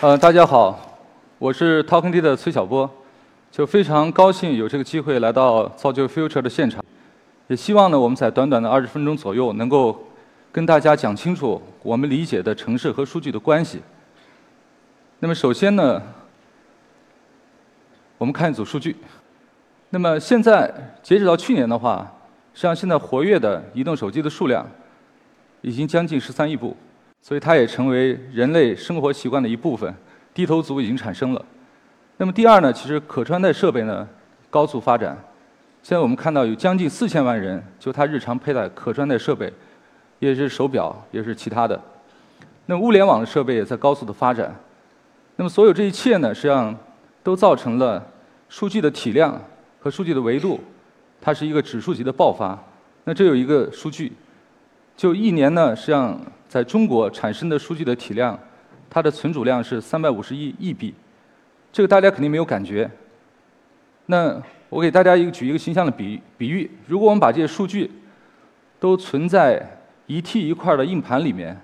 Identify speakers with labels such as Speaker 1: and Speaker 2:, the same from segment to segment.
Speaker 1: 呃，大家好，我是 Talking D 的崔晓波，就非常高兴有这个机会来到造就 Future 的现场，也希望呢我们在短短的二十分钟左右能够跟大家讲清楚我们理解的城市和数据的关系。那么首先呢，我们看一组数据。那么现在截止到去年的话，实际上现在活跃的移动手机的数量已经将近十三亿部。所以它也成为人类生活习惯的一部分，低头族已经产生了。那么第二呢，其实可穿戴设备呢高速发展。现在我们看到有将近四千万人，就他日常佩戴可穿戴设备，也是手表，也是其他的。那物联网的设备也在高速的发展。那么所有这一切呢，实际上都造成了数据的体量和数据的维度，它是一个指数级的爆发。那这有一个数据，就一年呢，实际上。在中国产生的数据的体量，它的存储量是三百五十亿亿 B，这个大家肯定没有感觉。那我给大家一个举一个形象的比比喻：如果我们把这些数据都存在一 T 一块的硬盘里面，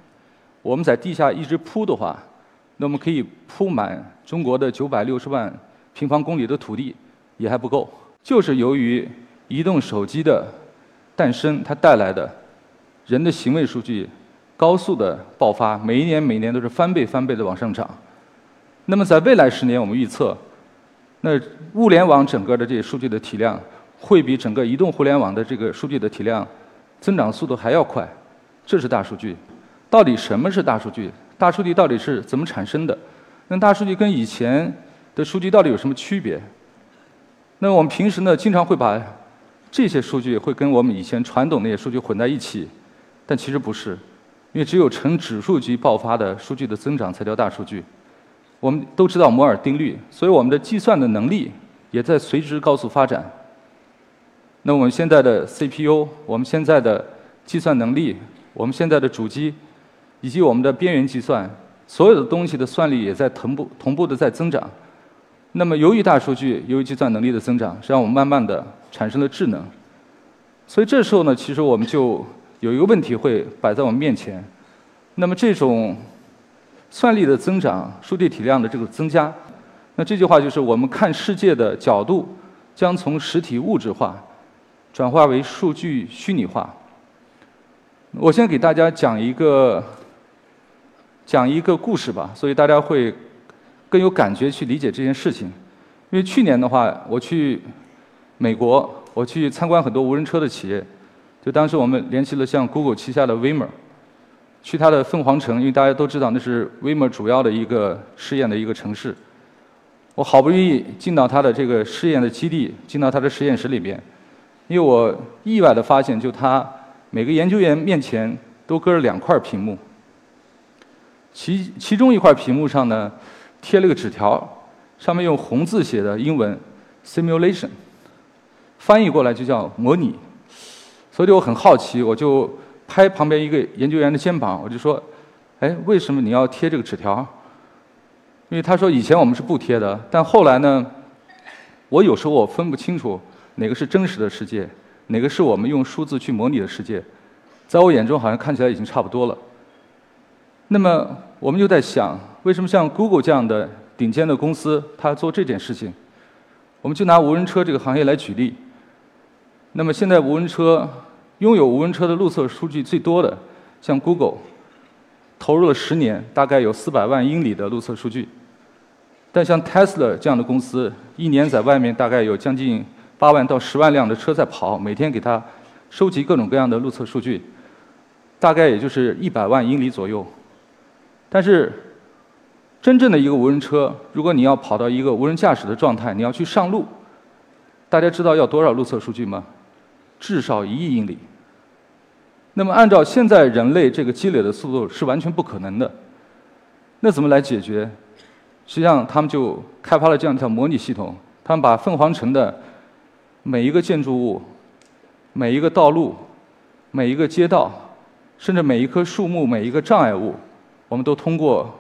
Speaker 1: 我们在地下一直铺的话，那么可以铺满中国的九百六十万平方公里的土地，也还不够。就是由于移动手机的诞生，它带来的人的行为数据。高速的爆发，每一年每年都是翻倍翻倍的往上涨。那么在未来十年，我们预测，那物联网整个的这些数据的体量，会比整个移动互联网的这个数据的体量增长速度还要快。这是大数据。到底什么是大数据？大数据到底是怎么产生的？那大数据跟以前的数据到底有什么区别？那我们平时呢，经常会把这些数据会跟我们以前传统那些数据混在一起，但其实不是。因为只有呈指数级爆发的数据的增长才叫大数据。我们都知道摩尔定律，所以我们的计算的能力也在随之高速发展。那我们现在的 CPU，我们现在的计算能力，我们现在的主机，以及我们的边缘计算，所有的东西的算力也在同步同步的在增长。那么由于大数据，由于计算能力的增长，实际上我们慢慢的产生了智能。所以这时候呢，其实我们就。有一个问题会摆在我们面前，那么这种算力的增长、数据体量的这个增加，那这句话就是我们看世界的角度将从实体物质化转化为数据虚拟化。我先给大家讲一个讲一个故事吧，所以大家会更有感觉去理解这件事情。因为去年的话，我去美国，我去参观很多无人车的企业。就当时我们联系了像 Google 旗下的 Waymo，去它的凤凰城，因为大家都知道那是 Waymo 主要的一个试验的一个城市。我好不容易进到它的这个试验的基地，进到它的实验室里边，因为我意外的发现，就它每个研究员面前都搁着两块屏幕，其其中一块屏幕上呢贴了个纸条，上面用红字写的英文 “simulation”，翻译过来就叫模拟。所以我很好奇，我就拍旁边一个研究员的肩膀，我就说：“哎，为什么你要贴这个纸条？”因为他说以前我们是不贴的，但后来呢，我有时候我分不清楚哪个是真实的世界，哪个是我们用数字去模拟的世界，在我眼中好像看起来已经差不多了。那么我们就在想，为什么像 Google 这样的顶尖的公司，它做这件事情？我们就拿无人车这个行业来举例。那么现在无人车拥有无人车的路测数据最多的，像 Google，投入了十年，大概有四百万英里的路测数据。但像 Tesla 这样的公司，一年在外面大概有将近八万到十万辆的车在跑，每天给它收集各种各样的路测数据，大概也就是一百万英里左右。但是真正的一个无人车，如果你要跑到一个无人驾驶的状态，你要去上路，大家知道要多少路测数据吗？至少一亿英里。那么，按照现在人类这个积累的速度是完全不可能的。那怎么来解决？实际上，他们就开发了这样一条模拟系统。他们把凤凰城的每一个建筑物、每一个道路、每一个街道，甚至每一棵树木、每一个障碍物，我们都通过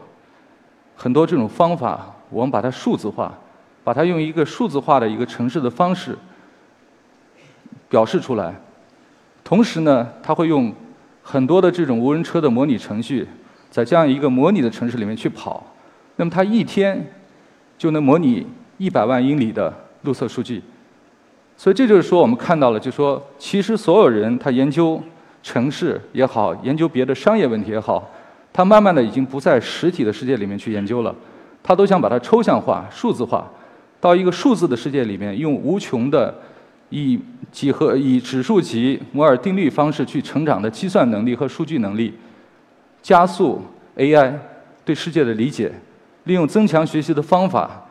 Speaker 1: 很多这种方法，我们把它数字化，把它用一个数字化的一个城市的方式。表示出来，同时呢，它会用很多的这种无人车的模拟程序，在这样一个模拟的城市里面去跑，那么它一天就能模拟一百万英里的路测数据。所以这就是说，我们看到了，就说其实所有人他研究城市也好，研究别的商业问题也好，他慢慢的已经不在实体的世界里面去研究了，他都想把它抽象化、数字化，到一个数字的世界里面，用无穷的以几何、以指数级摩尔定律方式去成长的计算能力和数据能力，加速 AI 对世界的理解，利用增强学习的方法，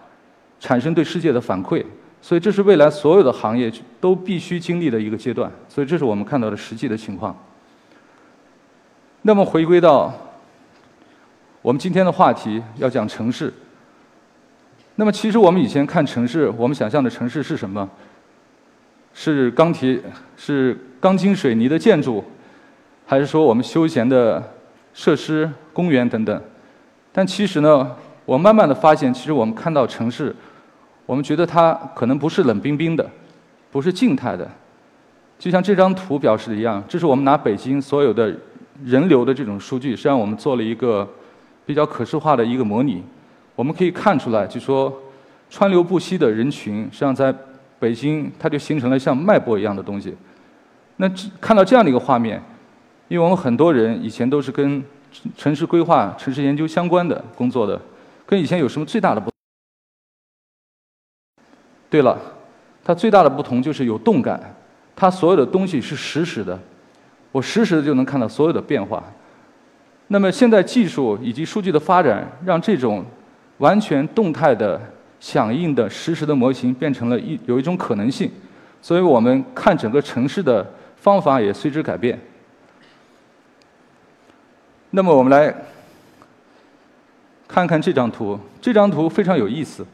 Speaker 1: 产生对世界的反馈。所以这是未来所有的行业都必须经历的一个阶段，所以这是我们看到的实际的情况。那么回归到我们今天的话题，要讲城市。那么其实我们以前看城市，我们想象的城市是什么？是钢铁、是钢筋水泥的建筑，还是说我们休闲的设施、公园等等？但其实呢，我慢慢的发现，其实我们看到城市。我们觉得它可能不是冷冰冰的，不是静态的，就像这张图表示的一样，这是我们拿北京所有的人流的这种数据，实际上我们做了一个比较可视化的一个模拟。我们可以看出来，就说川流不息的人群，实际上在北京它就形成了像脉搏一样的东西。那看到这样的一个画面，因为我们很多人以前都是跟城市规划、城市研究相关的工作的，跟以前有什么最大的不？对了，它最大的不同就是有动感，它所有的东西是实时的，我实时的就能看到所有的变化。那么现在技术以及数据的发展，让这种完全动态的响应的实时的模型变成了一有一种可能性，所以我们看整个城市的方法也随之改变。那么我们来看看这张图，这张图非常有意思。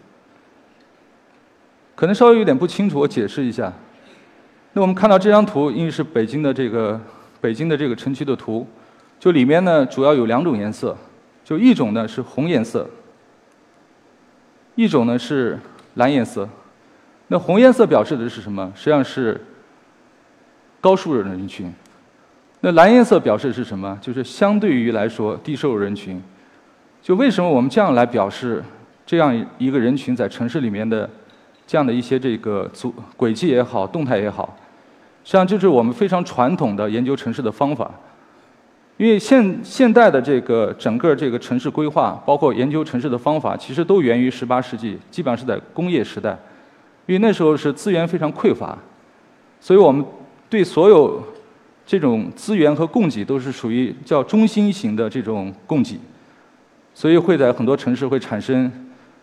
Speaker 1: 可能稍微有点不清楚，我解释一下。那我们看到这张图，因为是北京的这个北京的这个城区的图，就里面呢主要有两种颜色，就一种呢是红颜色，一种呢是蓝颜色。那红颜色表示的是什么？实际上是高收入人群。那蓝颜色表示的是什么？就是相对于来说低收入人群。就为什么我们这样来表示这样一个人群在城市里面的？这样的一些这个组轨迹也好，动态也好，实际上就是我们非常传统的研究城市的方法。因为现现代的这个整个这个城市规划，包括研究城市的方法，其实都源于十八世纪，基本上是在工业时代。因为那时候是资源非常匮乏，所以我们对所有这种资源和供给都是属于叫中心型的这种供给，所以会在很多城市会产生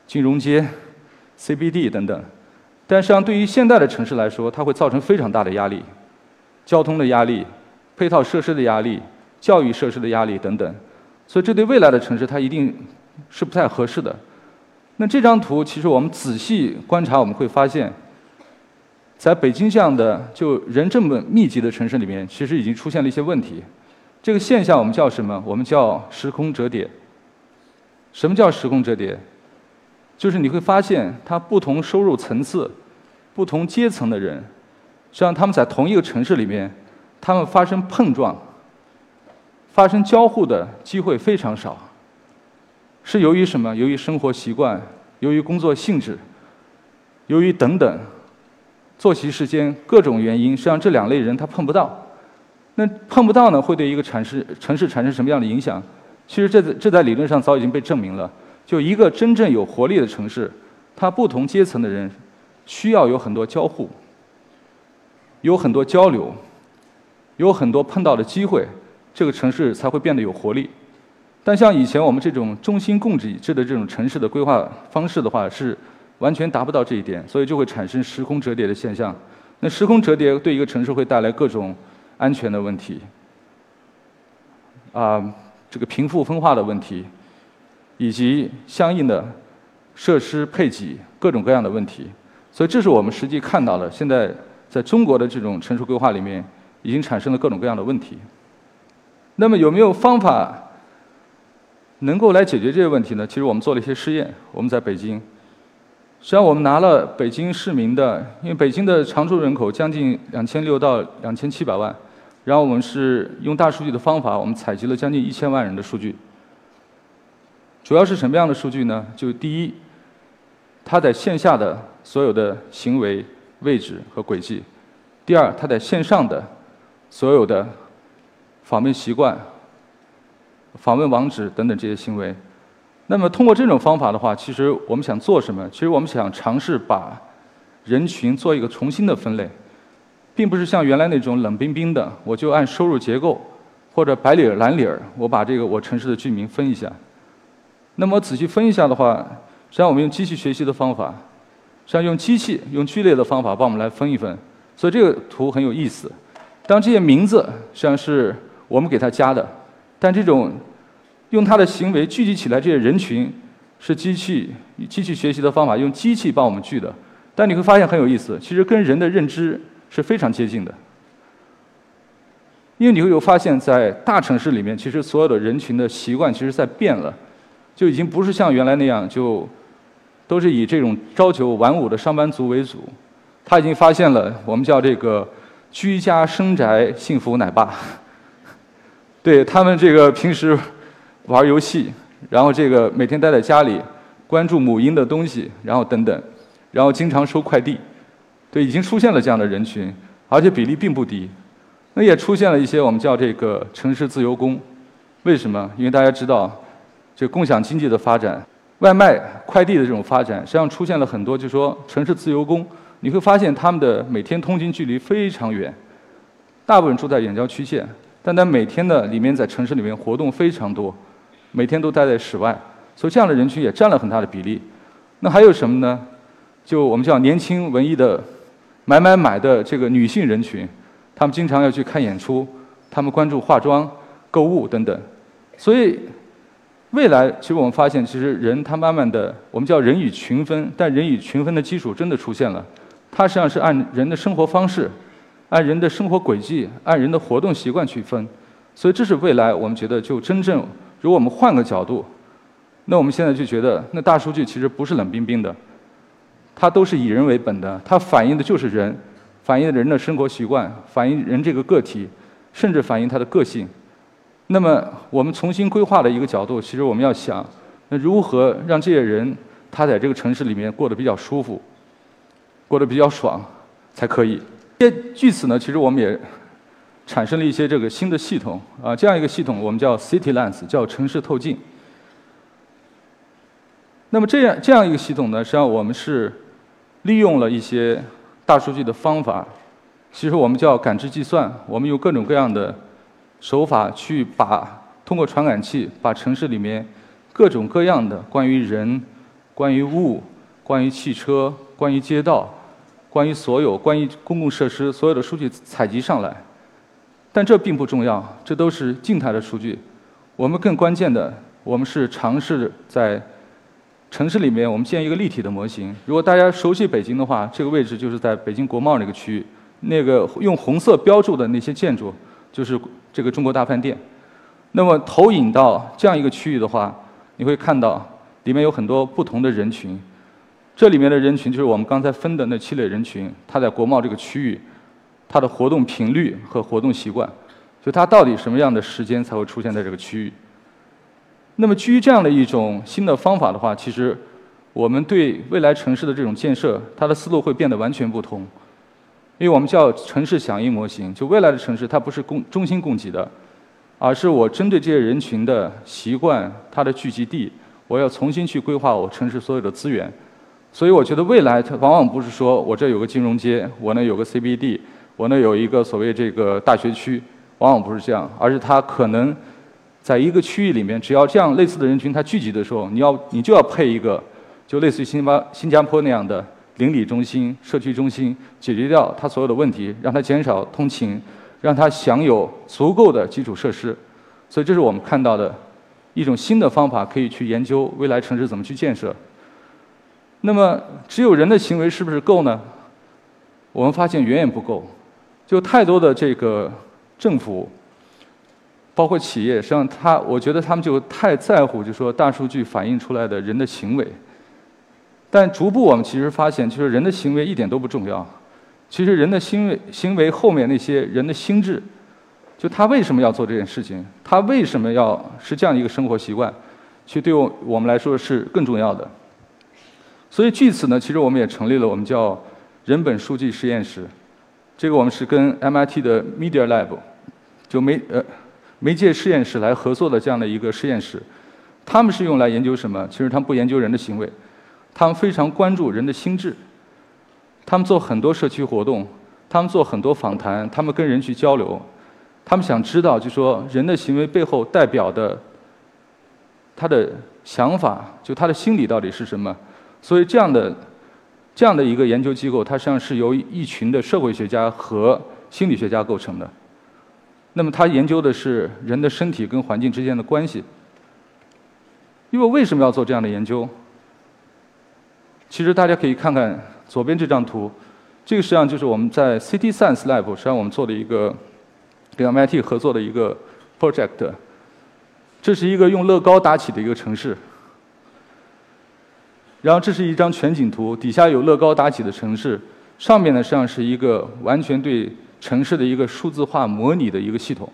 Speaker 1: 金融街。CBD 等等，但实际上对于现代的城市来说，它会造成非常大的压力，交通的压力、配套设施的压力、教育设施的压力等等，所以这对未来的城市它一定是不太合适的。那这张图其实我们仔细观察，我们会发现，在北京这样的就人这么密集的城市里面，其实已经出现了一些问题。这个现象我们叫什么？我们叫时空折叠。什么叫时空折叠？就是你会发现，它不同收入层次、不同阶层的人，实际上他们在同一个城市里面，他们发生碰撞、发生交互的机会非常少。是由于什么？由于生活习惯，由于工作性质，由于等等作息时间各种原因，实际上这两类人他碰不到。那碰不到呢，会对一个城市城市产生什么样的影响？其实这这在理论上早已经被证明了。就一个真正有活力的城市，它不同阶层的人需要有很多交互，有很多交流，有很多碰到的机会，这个城市才会变得有活力。但像以前我们这种中心供给制的这种城市的规划方式的话，是完全达不到这一点，所以就会产生时空折叠的现象。那时空折叠对一个城市会带来各种安全的问题，啊，这个贫富分化的问题。以及相应的设施配给各种各样的问题，所以这是我们实际看到的。现在在中国的这种城市规划里面，已经产生了各种各样的问题。那么有没有方法能够来解决这些问题呢？其实我们做了一些试验。我们在北京，实际上我们拿了北京市民的，因为北京的常住人口将近两千六到两千七百万，然后我们是用大数据的方法，我们采集了将近一千万人的数据。主要是什么样的数据呢？就第一，它在线下的所有的行为、位置和轨迹；第二，它在线上的所有的访问习惯、访问网址等等这些行为。那么通过这种方法的话，其实我们想做什么？其实我们想尝试把人群做一个重新的分类，并不是像原来那种冷冰冰的，我就按收入结构或者白领儿蓝领儿，我把这个我城市的居民分一下。那么仔细分一下的话，实际上我们用机器学习的方法，实际上用机器用聚类的方法帮我们来分一分。所以这个图很有意思。当这些名字实际上是我们给他加的，但这种用他的行为聚集起来这些人群是机器机器学习的方法，用机器帮我们聚的。但你会发现很有意思，其实跟人的认知是非常接近的。因为你会有发现，在大城市里面，其实所有的人群的习惯其实在变了。就已经不是像原来那样，就都是以这种朝九晚五的上班族为主。他已经发现了我们叫这个居家生宅幸福奶爸。对他们这个平时玩游戏，然后这个每天待在家里，关注母婴的东西，然后等等，然后经常收快递。对，已经出现了这样的人群，而且比例并不低。那也出现了一些我们叫这个城市自由工。为什么？因为大家知道。这共享经济的发展，外卖快递的这种发展，实际上出现了很多，就是说城市自由工，你会发现他们的每天通勤距离非常远，大部分住在远郊区县，但他每天的里面在城市里面活动非常多，每天都待在室外，所以这样的人群也占了很大的比例。那还有什么呢？就我们叫年轻文艺的买买买的这个女性人群，她们经常要去看演出，她们关注化妆、购物等等，所以。未来，其实我们发现，其实人他慢慢的，我们叫人以群分，但人以群分的基础真的出现了。它实际上是按人的生活方式、按人的生活轨迹、按人的活动习惯去分。所以这是未来，我们觉得就真正，如果我们换个角度，那我们现在就觉得，那大数据其实不是冷冰冰的，它都是以人为本的，它反映的就是人，反映人的生活习惯，反映人这个个体，甚至反映他的个性。那么，我们重新规划的一个角度，其实我们要想，那如何让这些人他在这个城市里面过得比较舒服，过得比较爽，才可以。这据此呢，其实我们也产生了一些这个新的系统啊，这样一个系统我们叫 City Lens，叫城市透镜。那么这样这样一个系统呢，实际上我们是利用了一些大数据的方法，其实我们叫感知计算，我们用各种各样的。手法去把通过传感器把城市里面各种各样的关于人、关于物、关于汽车、关于街道、关于所有关于公共设施所有的数据采集上来，但这并不重要，这都是静态的数据。我们更关键的，我们是尝试在城市里面我们建一个立体的模型。如果大家熟悉北京的话，这个位置就是在北京国贸那个区域，那个用红色标注的那些建筑。就是这个中国大饭店，那么投影到这样一个区域的话，你会看到里面有很多不同的人群。这里面的人群就是我们刚才分的那七类人群，它在国贸这个区域，它的活动频率和活动习惯，就它到底什么样的时间才会出现在这个区域。那么基于这样的一种新的方法的话，其实我们对未来城市的这种建设，它的思路会变得完全不同。因为我们叫城市响应模型，就未来的城市它不是供中心供给的，而是我针对这些人群的习惯、它的聚集地，我要重新去规划我城市所有的资源。所以我觉得未来它往往不是说我这有个金融街，我那有个 CBD，我那有一个所谓这个大学区，往往不是这样，而是它可能在一个区域里面，只要这样类似的人群它聚集的时候，你要你就要配一个，就类似于新加新加坡那样的。邻里中心、社区中心解决掉它所有的问题，让它减少通勤，让它享有足够的基础设施。所以，这是我们看到的一种新的方法，可以去研究未来城市怎么去建设。那么，只有人的行为是不是够呢？我们发现远远不够。就太多的这个政府，包括企业，实际上他，我觉得他们就太在乎，就说大数据反映出来的人的行为。但逐步我们其实发现，就是人的行为一点都不重要。其实人的行为行为后面那些人的心智，就他为什么要做这件事情，他为什么要是这样一个生活习惯，其实对我我们来说是更重要的。所以据此呢，其实我们也成立了我们叫人本数据实验室。这个我们是跟 MIT 的 Media Lab 就媒呃媒介实验室来合作的这样的一个实验室。他们是用来研究什么？其实他们不研究人的行为，他们非常关注人的心智。他们做很多社区活动，他们做很多访谈，他们跟人去交流，他们想知道，就说人的行为背后代表的他的想法，就他的心理到底是什么？所以这样的这样的一个研究机构，它实际上是由一群的社会学家和心理学家构成的。那么，他研究的是人的身体跟环境之间的关系。因为为什么要做这样的研究？其实大家可以看看左边这张图，这个实际上就是我们在 City Science Lab 实际上我们做的一个跟 MIT 合作的一个 project。这是一个用乐高搭起的一个城市，然后这是一张全景图，底下有乐高搭起的城市，上面呢实际上是一个完全对城市的一个数字化模拟的一个系统。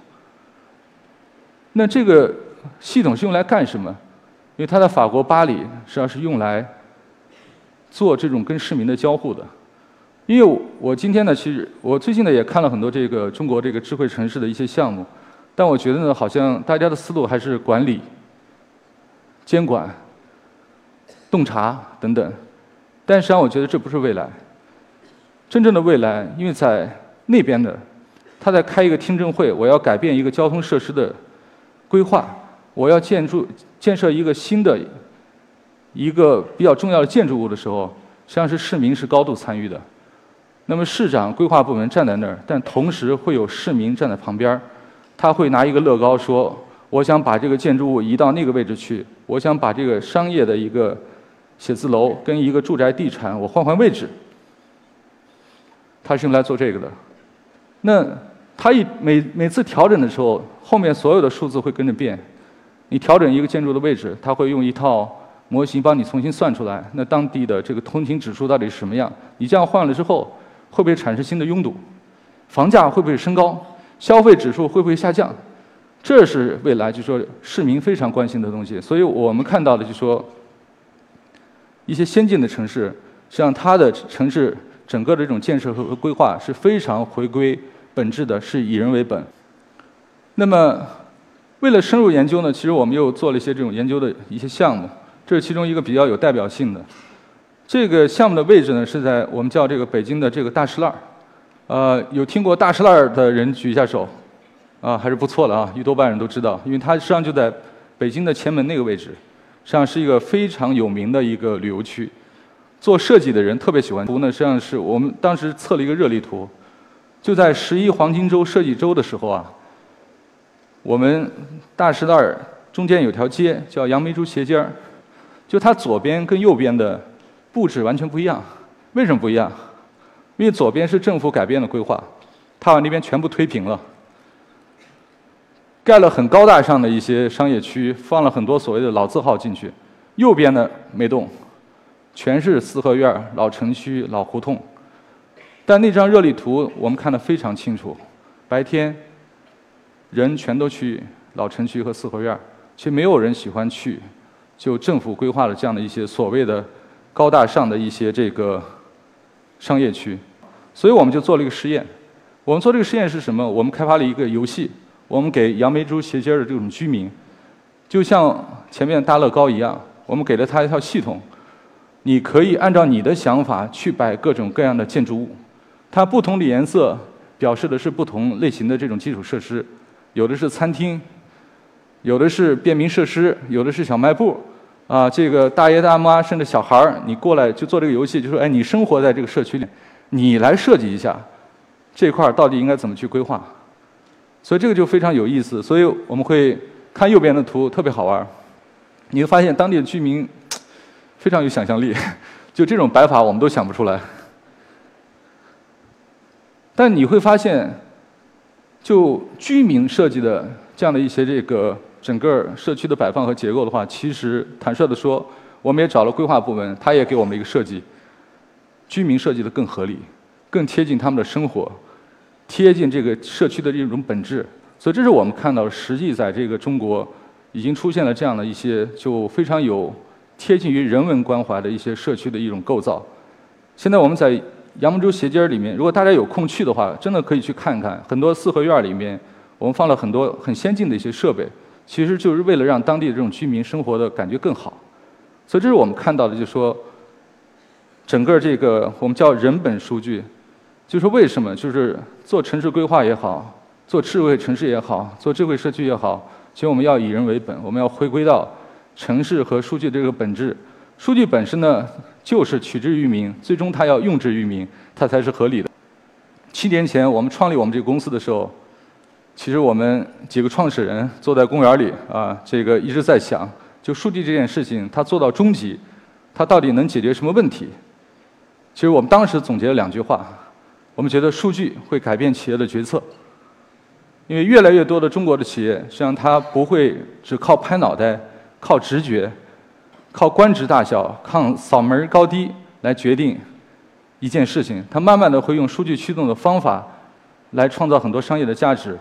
Speaker 1: 那这个系统是用来干什么？因为它在法国巴黎，实际上是用来做这种跟市民的交互的。因为我今天呢，其实我最近呢也看了很多这个中国这个智慧城市的一些项目，但我觉得呢，好像大家的思路还是管理、监管、洞察等等。但实际上，我觉得这不是未来。真正的未来，因为在那边的，他在开一个听证会，我要改变一个交通设施的规划。我要建筑建设一个新的一个比较重要的建筑物的时候，实际上是市民是高度参与的。那么市长规划部门站在那儿，但同时会有市民站在旁边儿，他会拿一个乐高说：“我想把这个建筑物移到那个位置去，我想把这个商业的一个写字楼跟一个住宅地产我换换位置。”他是用来做这个的。那他一每每次调整的时候，后面所有的数字会跟着变。你调整一个建筑的位置，它会用一套模型帮你重新算出来。那当地的这个通勤指数到底是什么样？你这样换了之后，会不会产生新的拥堵？房价会不会升高？消费指数会不会下降？这是未来就说市民非常关心的东西。所以我们看到的就说，一些先进的城市，实际上它的城市整个的这种建设和规划是非常回归本质的，是以人为本。那么。为了深入研究呢，其实我们又做了一些这种研究的一些项目，这是其中一个比较有代表性的。这个项目的位置呢是在我们叫这个北京的这个大石栏呃，有听过大石栏的人举一下手，啊，还是不错的啊，一多半人都知道，因为它实际上就在北京的前门那个位置，实际上是一个非常有名的一个旅游区。做设计的人特别喜欢图呢，实际上是我们当时测了一个热力图，就在十一黄金周设计周的时候啊。我们大石栏中间有条街叫杨梅竹斜街儿，就它左边跟右边的布置完全不一样。为什么不一样？因为左边是政府改变了规划，它把那边全部推平了，盖了很高大上的一些商业区，放了很多所谓的老字号进去。右边的没动，全是四合院、老城区、老胡同。但那张热力图我们看得非常清楚，白天。人全都去老城区和四合院，其实没有人喜欢去，就政府规划了这样的一些所谓的高大上的一些这个商业区，所以我们就做了一个实验。我们做这个实验是什么？我们开发了一个游戏，我们给杨梅竹斜街的这种居民，就像前面大乐高一样，我们给了他一套系统，你可以按照你的想法去摆各种各样的建筑物，它不同的颜色表示的是不同类型的这种基础设施。有的是餐厅，有的是便民设施，有的是小卖部，啊，这个大爷大妈甚至小孩儿，你过来就做这个游戏，就说，哎，你生活在这个社区里，你来设计一下这块儿到底应该怎么去规划，所以这个就非常有意思。所以我们会看右边的图，特别好玩儿，你会发现当地的居民非常有想象力，就这种摆法我们都想不出来，但你会发现。就居民设计的这样的一些这个整个社区的摆放和结构的话，其实坦率的说，我们也找了规划部门，他也给我们一个设计，居民设计的更合理，更贴近他们的生活，贴近这个社区的这种本质。所以这是我们看到实际在这个中国已经出现了这样的一些就非常有贴近于人文关怀的一些社区的一种构造。现在我们在杨梅洲斜街里面，如果大家有空去的话，真的可以去看看。很多四合院里面，我们放了很多很先进的一些设备，其实就是为了让当地的这种居民生活的感觉更好。所以这是我们看到的，就是说，整个这个我们叫人本数据，就是为什么就是做城市规划也好，做智慧城市也好，做智慧社区也好，其实我们要以人为本，我们要回归到城市和数据这个本质。数据本身呢，就是取之于民，最终它要用之于民，它才是合理的。七年前我们创立我们这个公司的时候，其实我们几个创始人坐在公园里啊，这个一直在想。就数据这件事情，它做到终极，它到底能解决什么问题？其实我们当时总结了两句话，我们觉得数据会改变企业的决策，因为越来越多的中国的企业，实际上它不会只靠拍脑袋、靠直觉、靠官职大小、靠嗓门高低来决定一件事情，它慢慢的会用数据驱动的方法来创造很多商业的价值。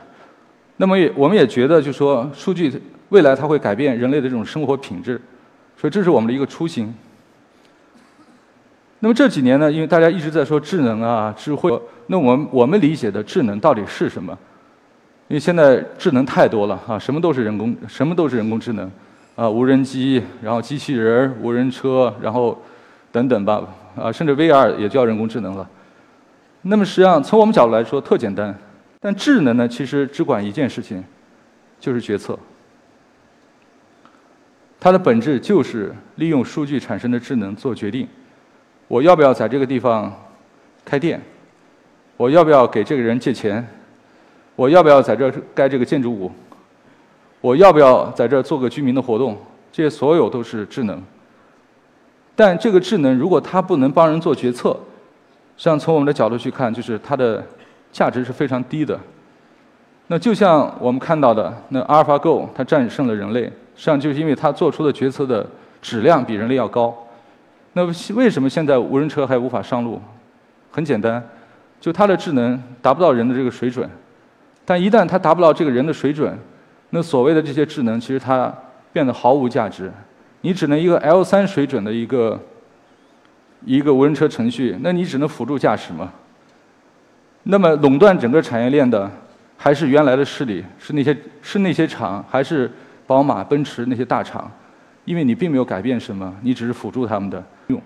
Speaker 1: 那么也我们也觉得，就说数据。未来它会改变人类的这种生活品质，所以这是我们的一个初心。那么这几年呢，因为大家一直在说智能啊、智慧，那我们我们理解的智能到底是什么？因为现在智能太多了啊，什么都是人工，什么都是人工智能啊，无人机，然后机器人、无人车，然后等等吧啊，甚至 VR 也叫人工智能了。那么实际上从我们角度来说特简单，但智能呢，其实只管一件事情，就是决策。它的本质就是利用数据产生的智能做决定。我要不要在这个地方开店？我要不要给这个人借钱？我要不要在这盖这个建筑物？我要不要在这做个居民的活动？这些所有都是智能。但这个智能如果它不能帮人做决策，实际上从我们的角度去看，就是它的价值是非常低的。那就像我们看到的，那阿尔法 Go 它战胜了人类。实际上就是因为它做出的决策的质量比人类要高。那为什么现在无人车还无法上路？很简单，就它的智能达不到人的这个水准。但一旦它达不到这个人的水准，那所谓的这些智能其实它变得毫无价值。你只能一个 L 三水准的一个一个无人车程序，那你只能辅助驾驶嘛。那么垄断整个产业链的还是原来的势力，是那些是那些厂还是？宝马、奔驰那些大厂，因为你并没有改变什么，你只是辅助他们的用，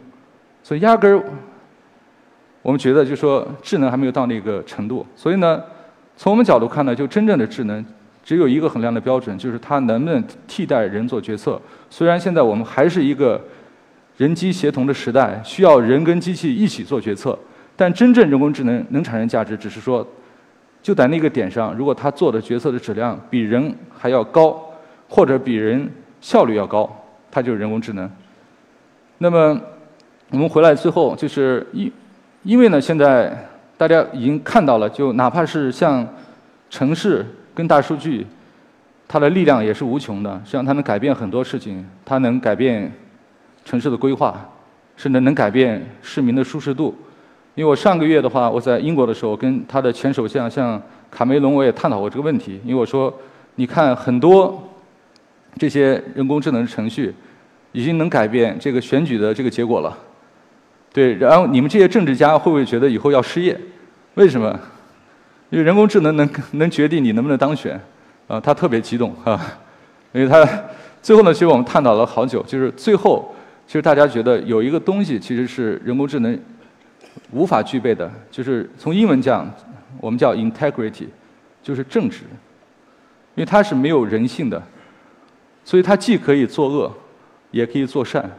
Speaker 1: 所以压根儿，我们觉得就说智能还没有到那个程度。所以呢，从我们角度看呢，就真正的智能只有一个衡量的标准，就是它能不能替代人做决策。虽然现在我们还是一个人机协同的时代，需要人跟机器一起做决策，但真正人工智能能产生价值，只是说就在那个点上，如果它做的决策的质量比人还要高。或者比人效率要高，它就是人工智能。那么我们回来最后就是因因为呢，现在大家已经看到了，就哪怕是像城市跟大数据，它的力量也是无穷的。实际上，它能改变很多事情，它能改变城市的规划，甚至能改变市民的舒适度。因为我上个月的话，我在英国的时候，跟他的前首相像卡梅隆，我也探讨过这个问题。因为我说，你看很多。这些人工智能程序已经能改变这个选举的这个结果了，对。然后你们这些政治家会不会觉得以后要失业？为什么？因为人工智能能能决定你能不能当选，啊，他特别激动啊，因为他最后呢，其实我们探讨了好久，就是最后其实大家觉得有一个东西其实是人工智能无法具备的，就是从英文讲，我们叫 integrity，就是正直，因为它是没有人性的。所以它既可以作恶，也可以做善。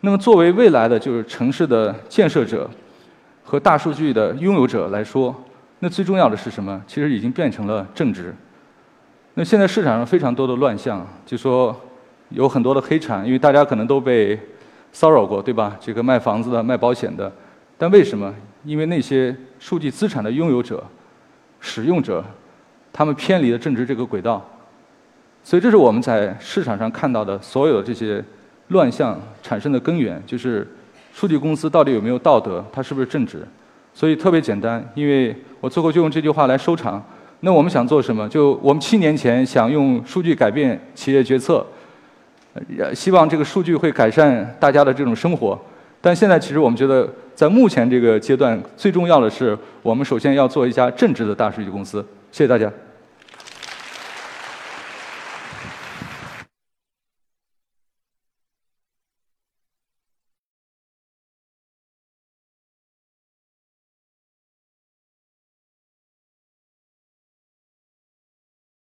Speaker 1: 那么作为未来的就是城市的建设者和大数据的拥有者来说，那最重要的是什么？其实已经变成了正直。那现在市场上非常多的乱象，就说有很多的黑产，因为大家可能都被骚扰过，对吧？这个卖房子的、卖保险的，但为什么？因为那些数据资产的拥有者、使用者，他们偏离了正直这个轨道。所以，这是我们在市场上看到的所有的这些乱象产生的根源，就是数据公司到底有没有道德，它是不是正直？所以特别简单，因为我最后就用这句话来收场：那我们想做什么？就我们七年前想用数据改变企业决策，希望这个数据会改善大家的这种生活。但现在其实我们觉得，在目前这个阶段，最重要的是我们首先要做一家正直的大数据公司。谢谢大家。